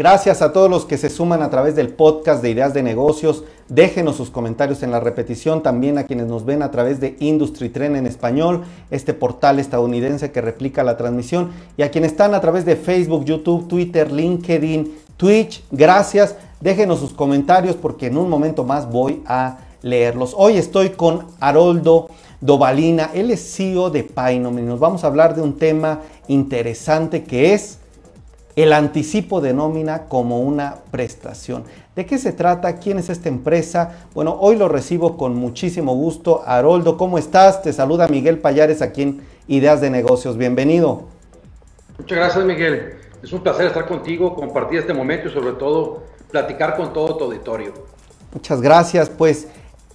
Gracias a todos los que se suman a través del podcast de Ideas de Negocios. Déjenos sus comentarios en la repetición, también a quienes nos ven a través de Industry Trend en español, este portal estadounidense que replica la transmisión, y a quienes están a través de Facebook, YouTube, Twitter, LinkedIn, Twitch. Gracias. Déjenos sus comentarios porque en un momento más voy a leerlos. Hoy estoy con Haroldo Dovalina, él es CEO de Painom y nos vamos a hablar de un tema interesante que es el anticipo de nómina como una prestación. ¿De qué se trata? ¿Quién es esta empresa? Bueno, hoy lo recibo con muchísimo gusto. Haroldo, ¿cómo estás? Te saluda Miguel Payares aquí en Ideas de Negocios. Bienvenido. Muchas gracias, Miguel. Es un placer estar contigo, compartir este momento y sobre todo platicar con todo tu auditorio. Muchas gracias. Pues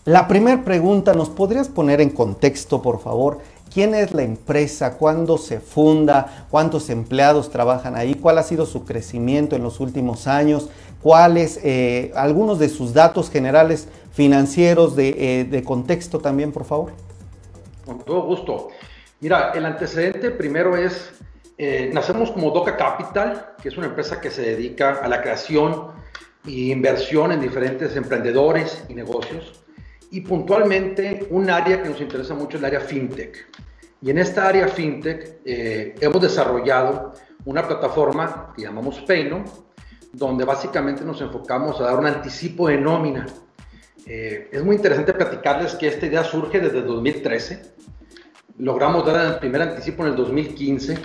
la primera pregunta, ¿nos podrías poner en contexto, por favor? Quién es la empresa, cuándo se funda, cuántos empleados trabajan ahí, cuál ha sido su crecimiento en los últimos años, cuáles, eh, algunos de sus datos generales financieros de, eh, contexto también, por favor. Con todo gusto. Mira, el antecedente primero es, eh, nacemos como Doca Capital, que es una empresa que se dedica a la creación e inversión en diferentes emprendedores y negocios. Y puntualmente un área que nos interesa mucho es el área fintech. Y en esta área fintech eh, hemos desarrollado una plataforma que llamamos Peino, donde básicamente nos enfocamos a dar un anticipo de nómina. Eh, es muy interesante platicarles que esta idea surge desde 2013. Logramos dar el primer anticipo en el 2015.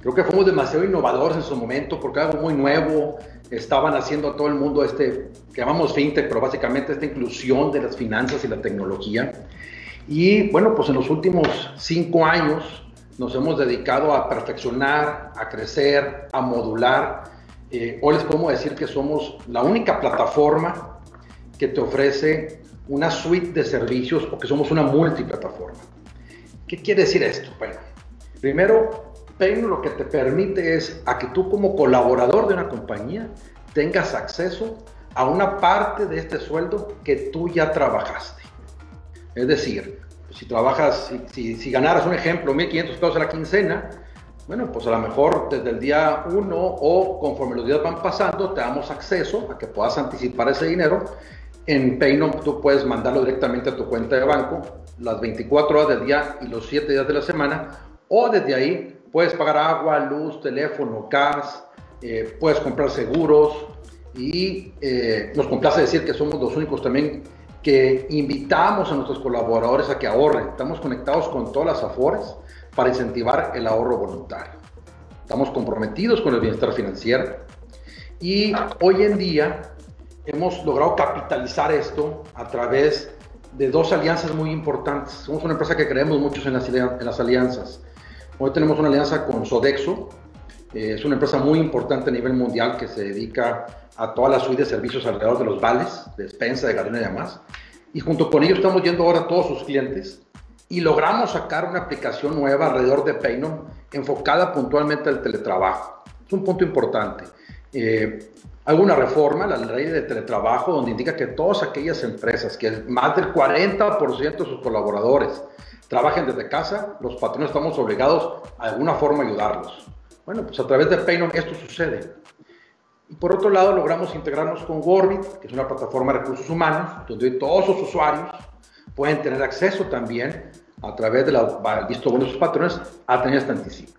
Creo que fuimos demasiado innovadores en su momento porque algo muy nuevo. Estaban haciendo a todo el mundo este, que llamamos fintech, pero básicamente esta inclusión de las finanzas y la tecnología. Y bueno, pues en los últimos cinco años nos hemos dedicado a perfeccionar, a crecer, a modular. Eh, hoy les podemos decir que somos la única plataforma que te ofrece una suite de servicios o que somos una multiplataforma. ¿Qué quiere decir esto? Bueno, primero, Payno lo que te permite es a que tú como colaborador de una compañía tengas acceso a una parte de este sueldo que tú ya trabajaste. Es decir, si trabajas, si, si, ganaras un ejemplo, 1.500 pesos a la quincena, bueno, pues a lo mejor desde el día 1 o conforme los días van pasando, te damos acceso a que puedas anticipar ese dinero. En Payno tú puedes mandarlo directamente a tu cuenta de banco las 24 horas del día y los 7 días de la semana, o desde ahí puedes pagar agua, luz, teléfono, gas, eh, puedes comprar seguros y eh, nos complace decir que somos los únicos también que invitamos a nuestros colaboradores a que ahorren. Estamos conectados con todas las AFORES para incentivar el ahorro voluntario. Estamos comprometidos con el bienestar financiero y hoy en día hemos logrado capitalizar esto a través de dos alianzas muy importantes. Somos una empresa que creemos mucho en las, en las alianzas. Hoy tenemos una alianza con Sodexo, es una empresa muy importante a nivel mundial que se dedica a toda la suite de servicios alrededor de los vales, de despensa, de galena y demás. Y junto con ellos estamos yendo ahora a todos sus clientes y logramos sacar una aplicación nueva alrededor de Paynon enfocada puntualmente al teletrabajo. Es un punto importante. Eh, hay una reforma, la ley de teletrabajo, donde indica que todas aquellas empresas, que más del 40% de sus colaboradores trabajen desde casa, los patrones estamos obligados a alguna forma ayudarlos. Bueno, pues a través de Paynon esto sucede. Y por otro lado, logramos integrarnos con Warbit, que es una plataforma de recursos humanos, donde todos los usuarios pueden tener acceso también a través de la visto buenos patrones a tener este anticipo.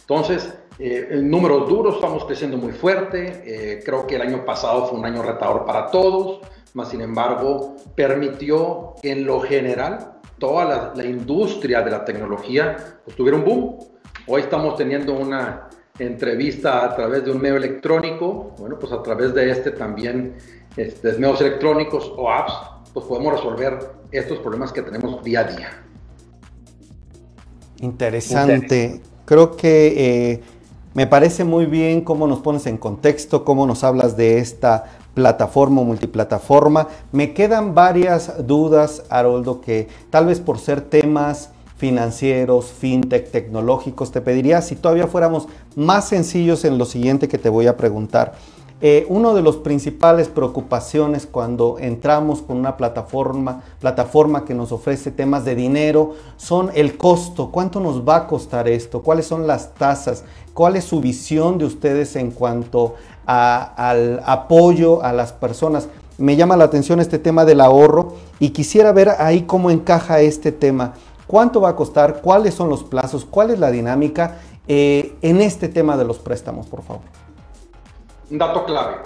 Entonces, eh, en números duros estamos creciendo muy fuerte. Eh, creo que el año pasado fue un año retador para todos, más sin embargo, permitió en lo general toda la, la industria de la tecnología pues, tuviera un boom. Hoy estamos teniendo una entrevista a través de un medio electrónico, bueno, pues a través de este también, este, medios electrónicos o apps, pues podemos resolver estos problemas que tenemos día a día. Interesante. Creo que eh, me parece muy bien cómo nos pones en contexto, cómo nos hablas de esta plataforma o multiplataforma. Me quedan varias dudas, Haroldo, que tal vez por ser temas financieros, fintech, tecnológicos, te pediría si todavía fuéramos más sencillos en lo siguiente que te voy a preguntar. eh, uno de los principales preocupaciones cuando entramos con una plataforma, plataforma que nos ofrece temas de dinero son el costo, cuánto nos va a costar esto, cuáles son las tasas, cuál es su visión de ustedes en cuanto al apoyo a las personas. Me llama la atención este tema del ahorro y quisiera ver ahí cómo encaja este tema. ¿Cuánto va a costar? ¿Cuáles son los plazos? ¿Cuál es la dinámica eh, en este tema de los préstamos, por favor? Un dato clave.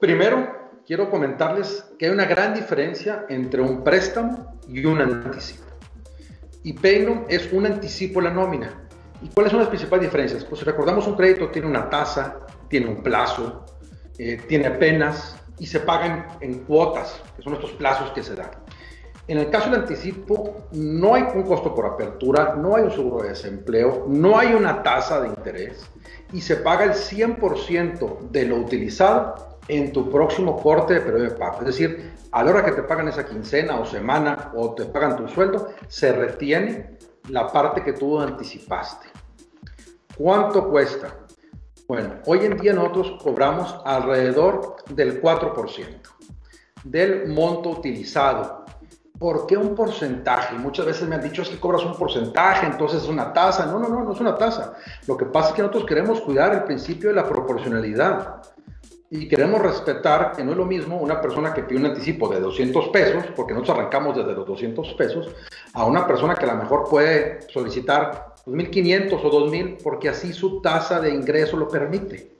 Primero, quiero comentarles que hay una gran diferencia entre un préstamo y un anticipo. Y Paynum es un anticipo a la nómina. ¿Y cuáles son las principales diferencias? Pues si recordamos un crédito tiene una tasa, tiene un plazo, eh, tiene penas y se paga en, en, cuotas, que son estos plazos que se dan. En el caso del anticipo, no hay un costo por apertura, no hay un seguro de desempleo, no hay una tasa de interés y se paga el 100% de lo utilizado en tu próximo corte de periodo de pago. Es decir, a la hora que te pagan esa quincena o semana o te pagan tu sueldo, se retiene la parte que tú anticipaste. ¿Cuánto cuesta? Bueno, hoy en día nosotros cobramos alrededor del 4% del monto utilizado ¿Por qué un porcentaje? Muchas veces me han dicho es que cobras un porcentaje, entonces es una tasa. No, no, no, no es una tasa. Lo que pasa es que nosotros queremos cuidar el principio de la proporcionalidad y queremos respetar que no es lo mismo una persona que pide un anticipo de 200 pesos, porque nosotros arrancamos desde los 200 pesos, a una persona que a lo mejor puede solicitar 2.500 o 2.000 porque así su tasa de ingreso lo permite.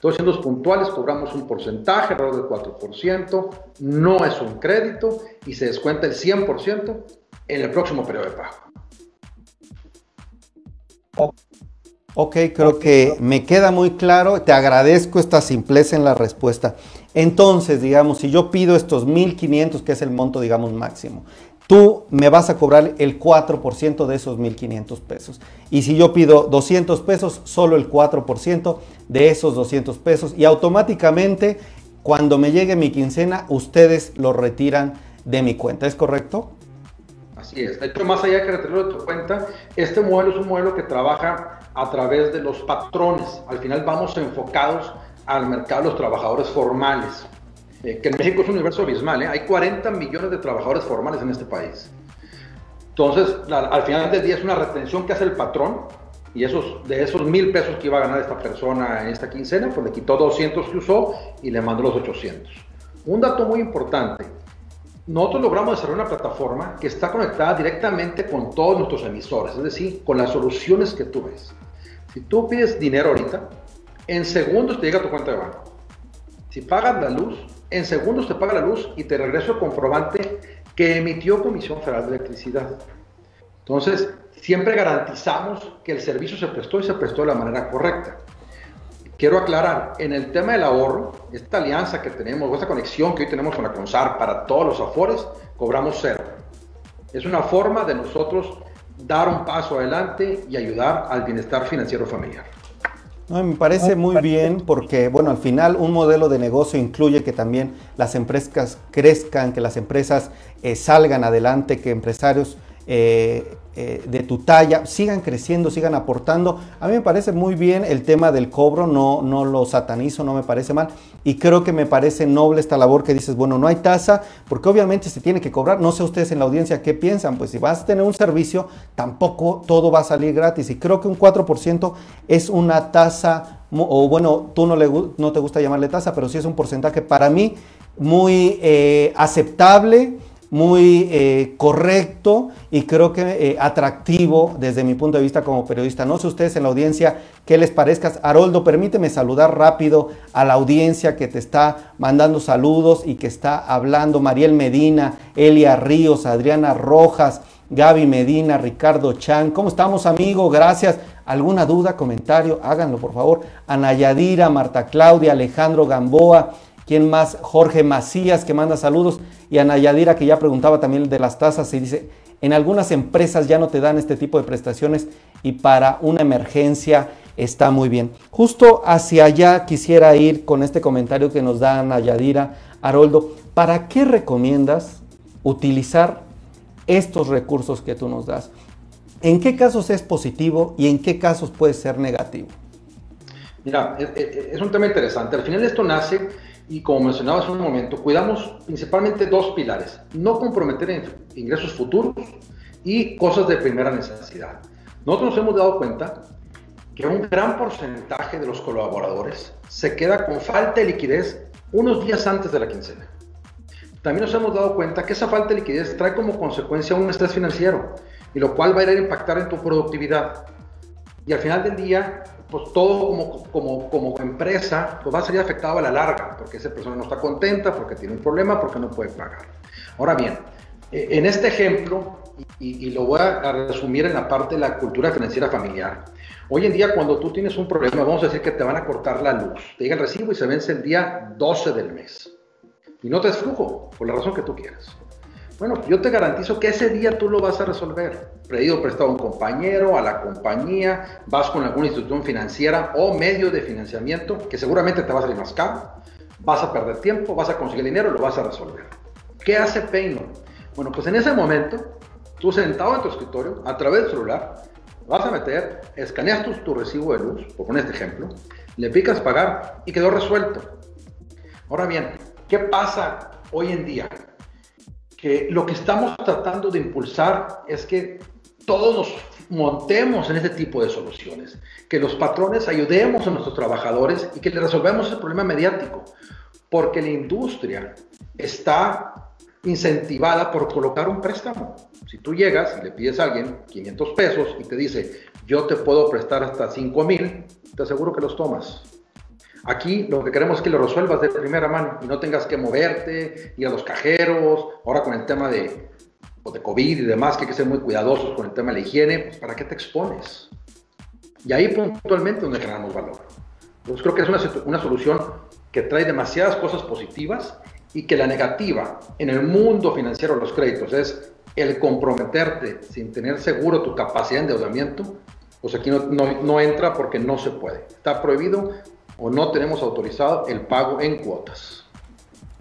Entonces, siendo puntuales, cobramos un porcentaje, alrededor del 4%, no es un crédito y se descuenta el 100% en el próximo periodo de pago. Ok, creo que me queda muy claro. Te agradezco esta simpleza en la respuesta. Entonces, digamos, si yo pido estos 1.500, que es el monto, digamos, máximo, tú me vas a cobrar el 4% de esos 1.500 pesos. Y si yo pido 200 pesos, solo el 4% de esos 200 pesos. Y automáticamente, cuando me llegue mi quincena, ustedes lo retiran de mi cuenta. ¿Es correcto? Así es. De hecho, más allá de que retirarlo de tu cuenta, este modelo es un modelo que trabaja a través de los patrones. Al final vamos enfocados al mercado de los trabajadores formales. Eh, que en México es un universo abismal, ¿eh? hay 40 millones de trabajadores formales en este país. Entonces, al final del día es una retención que hace el patrón y esos, de esos mil pesos que iba a ganar esta persona en esta quincena, pues le quitó 200 que usó y le mandó los 800. Un dato muy importante, nosotros logramos desarrollar una plataforma que está conectada directamente con todos nuestros emisores, es decir, con las soluciones que tú ves. Si tú pides dinero ahorita, en segundos te llega a tu cuenta de banco. Si pagas la luz, en segundos te paga la luz y te regreso el comprobante que emitió Comisión Federal de Electricidad. Entonces, siempre garantizamos que el servicio se prestó y se prestó de la manera correcta. Quiero aclarar, en el tema del ahorro, esta alianza que tenemos, esta conexión que hoy tenemos con la CONSAR para todos los afores, cobramos cero. Es una forma de nosotros dar un paso adelante y ayudar al bienestar financiero familiar me parece muy bien porque, bueno, al final un modelo de negocio incluye que también las empresas crezcan, que las empresas eh, salgan adelante, que empresarios eh, eh, de tu talla sigan creciendo, sigan aportando. A mí me parece muy bien el tema del cobro, no, no lo satanizo, no me parece mal. Y creo que me parece noble esta labor que dices, bueno, no hay tasa, porque obviamente se tiene que cobrar. No sé ustedes en la audiencia qué piensan, pues si vas a tener un servicio, tampoco todo va a salir gratis. Y creo que un 4% es una tasa, o bueno, tú no, le, no te gusta llamarle tasa, pero sí es un porcentaje para mí muy eh, aceptable muy eh, correcto y creo que eh, atractivo desde mi punto de vista como periodista. No sé ustedes en la audiencia qué les parezca. Haroldo, permíteme saludar rápido a la audiencia que te está mandando saludos y que está hablando. Mariel Medina, Elia Ríos, Adriana Rojas, Gaby Medina, Ricardo Chan. ¿Cómo estamos, amigo? Gracias. ¿Alguna duda, comentario? Háganlo, por favor. Ana Yadira, Marta Claudia, Alejandro Gamboa. ¿Quién más? Jorge Macías, que manda saludos. Y Ana Yadira, que ya preguntaba también de las tasas, y dice, en algunas empresas ya no te dan este tipo de prestaciones y para una emergencia está muy bien. Justo hacia allá quisiera ir con este comentario que nos da Ana Yadira. Haroldo, ¿para qué recomiendas utilizar estos recursos que tú nos das? ¿En qué casos es positivo y en qué casos puede ser negativo? Mira, es, un tema interesante. Al final esto nace y como mencionaba hace un momento, cuidamos principalmente dos pilares. No comprometer ingresos futuros y cosas de primera necesidad. Nosotros nos hemos dado cuenta que un gran porcentaje de los colaboradores se queda con falta de liquidez unos días antes de la quincena. También nos hemos dado cuenta que esa falta de liquidez trae como consecuencia un estrés financiero, y lo cual va a ir a impactar en tu productividad. Y al final del día, pues todo como, como, como empresa, pues va a salir afectado a la larga, porque esa persona no está contenta, porque tiene un problema, porque no puede pagar. Ahora bien, eh, en este ejemplo, y, y, lo voy a resumir en la parte de la cultura financiera familiar, hoy en día cuando tú tienes un problema, vamos a decir que te van a cortar la luz, te llega el recibo y se vence el día 12 del mes y no te es flujo, por la razón que tú quieras. Bueno, yo te garantizo que ese día tú lo vas a resolver. Pedido prestado a un compañero, a la compañía, vas con alguna institución financiera o medio de financiamiento que seguramente te va a salir más caro. Vas a perder tiempo, vas a conseguir dinero, lo vas a resolver. ¿Qué hace Payno? Bueno, pues en ese momento, tú sentado en tu escritorio, a través del celular, vas a meter, escaneas tu, tu recibo de luz, por poner este ejemplo, le picas pagar y quedó resuelto. Ahora bien, ¿Qué pasa hoy en día? Que lo que estamos tratando de impulsar es que todos nos montemos en ese tipo de soluciones, que los patrones ayudemos a nuestros trabajadores y que le resolvemos el problema mediático, porque la industria está incentivada por colocar un préstamo. Si tú llegas y le pides a alguien 500 pesos y te dice, yo te puedo prestar hasta 5 mil, te aseguro que los tomas. Aquí lo que queremos es que lo resuelvas de primera mano y no tengas que moverte, ir a los cajeros, ahora con el tema de, pues, de COVID y demás, que hay que ser muy cuidadosos con el tema de la higiene, pues, ¿para qué te expones? Y ahí puntualmente donde generamos valor. Entonces creo que es una, una solución que trae demasiadas cosas positivas y que la negativa en el mundo financiero de los créditos es el comprometerte sin tener seguro tu capacidad de endeudamiento, pues aquí no, no, no entra porque no se puede. Está prohibido o no tenemos autorizado el pago en cuotas.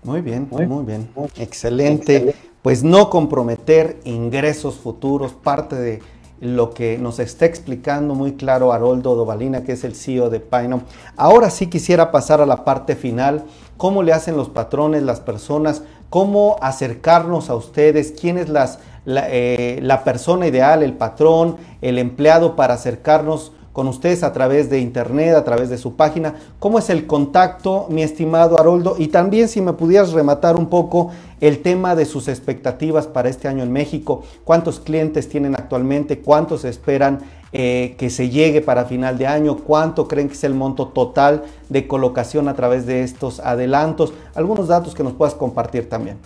Muy bien, muy, bien. Excelente. Pues no comprometer ingresos futuros, parte de lo que nos está explicando muy claro Haroldo Dovalina, que es el CEO de Paino. Ahora sí quisiera pasar a la parte final. ¿Cómo le hacen los patrones, las personas? ¿Cómo acercarnos a ustedes? ¿Quién es las, la, eh, la persona ideal, el patrón, el empleado para acercarnos con ustedes a través de internet, a través de su página. ¿Cómo es el contacto, mi estimado Haroldo? Y también si me pudieras rematar un poco el tema de sus expectativas para este año en México. ¿Cuántos clientes tienen actualmente? ¿Cuántos esperan eh, que se llegue para final de año? ¿Cuánto creen que es el monto total de colocación a través de estos adelantos? Algunos datos que nos puedas compartir también.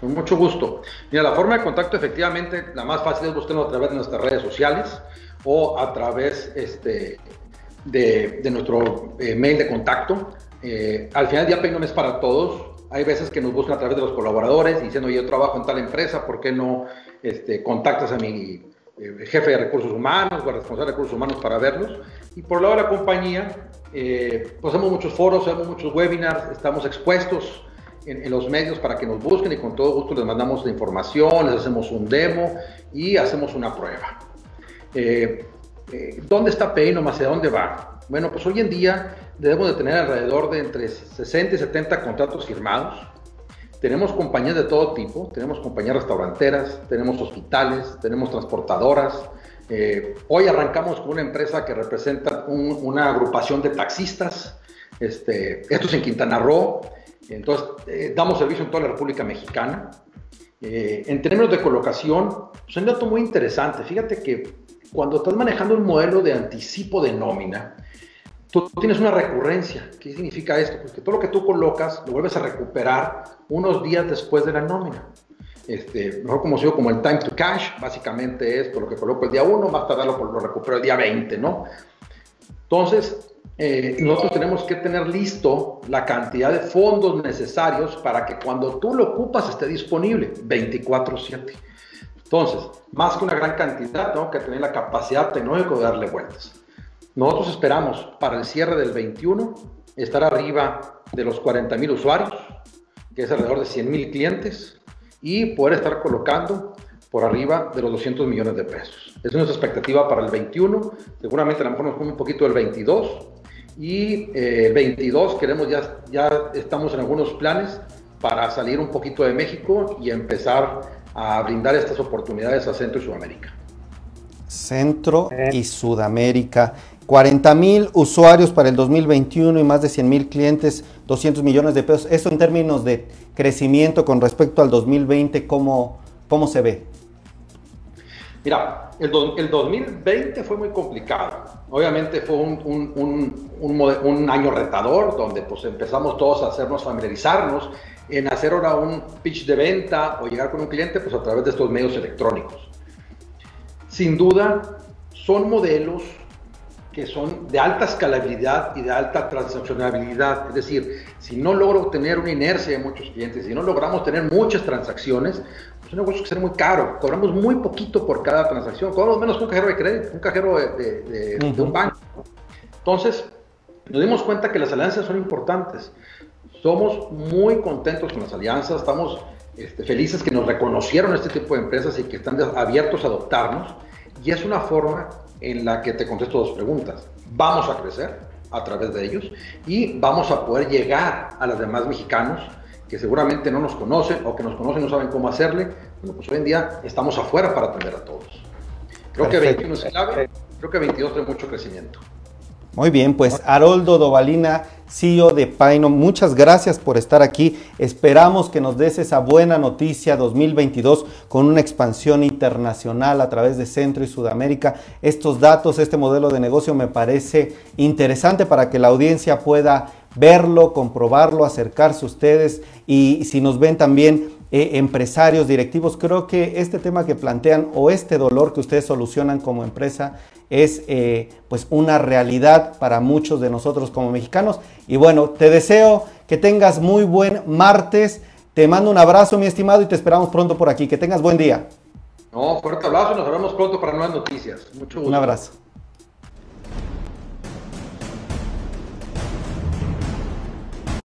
Con mucho gusto. Mira, la forma de contacto efectivamente, la más fácil es buscarlo a través de nuestras redes sociales o a través este, de, nuestro eh, mail de contacto. Eh, al final del día, no es para todos. Hay veces que nos buscan a través de los colaboradores diciendo, yo trabajo en tal empresa, ¿por qué no este, contactas a mi eh, jefe de recursos humanos o responsable de recursos humanos para verlos? Y por lado de la compañía, pues hacemos muchos foros, hacemos muchos webinars, estamos expuestos en, en, los medios para que nos busquen y con todo gusto les mandamos la información, les hacemos un demo y hacemos una prueba. Eh, eh, ¿Dónde está Peino? ¿Hacia dónde va? Bueno, pues hoy en día debemos de tener alrededor de entre 60 y 70 contratos firmados. Tenemos compañías de todo tipo, tenemos compañías restauranteras, tenemos hospitales, tenemos transportadoras. Eh, hoy arrancamos con una empresa que representa una agrupación de taxistas. Este, esto es en Quintana Roo. Entonces, damos servicio en toda la República Mexicana. en términos de colocación, pues un dato muy interesante. Fíjate que cuando estás manejando un modelo de anticipo de nómina, tú tienes una recurrencia. ¿Qué significa esto? Pues que todo lo que tú colocas lo vuelves a recuperar unos días después de la nómina. Este, mejor conocido como el time to cash, básicamente es por lo que coloco el día 1, más tarde lo, lo recupero el día 20, ¿no? Entonces, eh, nosotros tenemos que tener listo la cantidad de fondos necesarios para que cuando tú lo ocupas esté disponible 24/7. Entonces, más que una gran cantidad, tengo que tener la capacidad tecnológica de darle vueltas. Nosotros esperamos para el cierre del 21 estar arriba de los 40 mil usuarios, que es alrededor de 100 mil clientes, y poder estar colocando por arriba de los 200 millones de pesos. Es nuestra expectativa para el 21, seguramente a lo mejor nos come un poquito el 22, Y eh, el 22 queremos ya, ya estamos en algunos planes para salir un poquito de México y empezar a brindar estas oportunidades a Centro y Sudamérica. Centro y Sudamérica. 40 mil usuarios para el 2021 y más de 100 mil clientes, 200 millones de pesos. Eso en términos de crecimiento con respecto al 2020, ¿cómo, cómo se ve? Mira, el, el 2020 fue muy complicado. Obviamente fue un, un, un, un, año retador donde pues empezamos todos a hacernos familiarizarnos en hacer ahora un pitch de venta o llegar con un cliente pues a través de estos medios electrónicos. Sin duda, son modelos que son de alta escalabilidad y de alta transaccionabilidad. Es decir, si no logro obtener una inercia de muchos clientes, si no logramos tener muchas transacciones, pues un negocio que ser muy caro. Cobramos muy poquito por cada transacción. Cobramos menos que un cajero de crédito, un cajero de, de un banco. Entonces, nos dimos cuenta que las alianzas son importantes. Somos muy contentos con las alianzas, estamos este, felices que nos reconocieron este tipo de empresas y que están abiertos a adoptarnos. Y es una forma en la que te contesto dos preguntas. Vamos a crecer a través de ellos y vamos a poder llegar a los demás mexicanos que seguramente no nos conocen o que nos conocen y no saben cómo hacerle. Bueno, pues hoy en día estamos afuera para atender a todos. Creo que 21 es clave, creo que 22 tiene mucho crecimiento. Muy bien, pues Haroldo Dovalina, CEO de Paino, muchas gracias por estar aquí. Esperamos que nos des esa buena noticia 2022 con una expansión internacional a través de Centro y Sudamérica. Estos datos, este modelo de negocio me parece interesante para que la audiencia pueda verlo, comprobarlo, acercarse a ustedes y si nos ven también eh, empresarios, directivos, creo que este tema que plantean o este dolor que ustedes solucionan como empresa es eh, pues una realidad para muchos de nosotros como mexicanos. Y bueno, te deseo que tengas muy buen martes. Te mando un abrazo, mi estimado, y te esperamos pronto por aquí. Que tengas buen día. No, fuerte abrazo, nos vemos pronto para nuevas noticias. Mucho gusto. Un abrazo.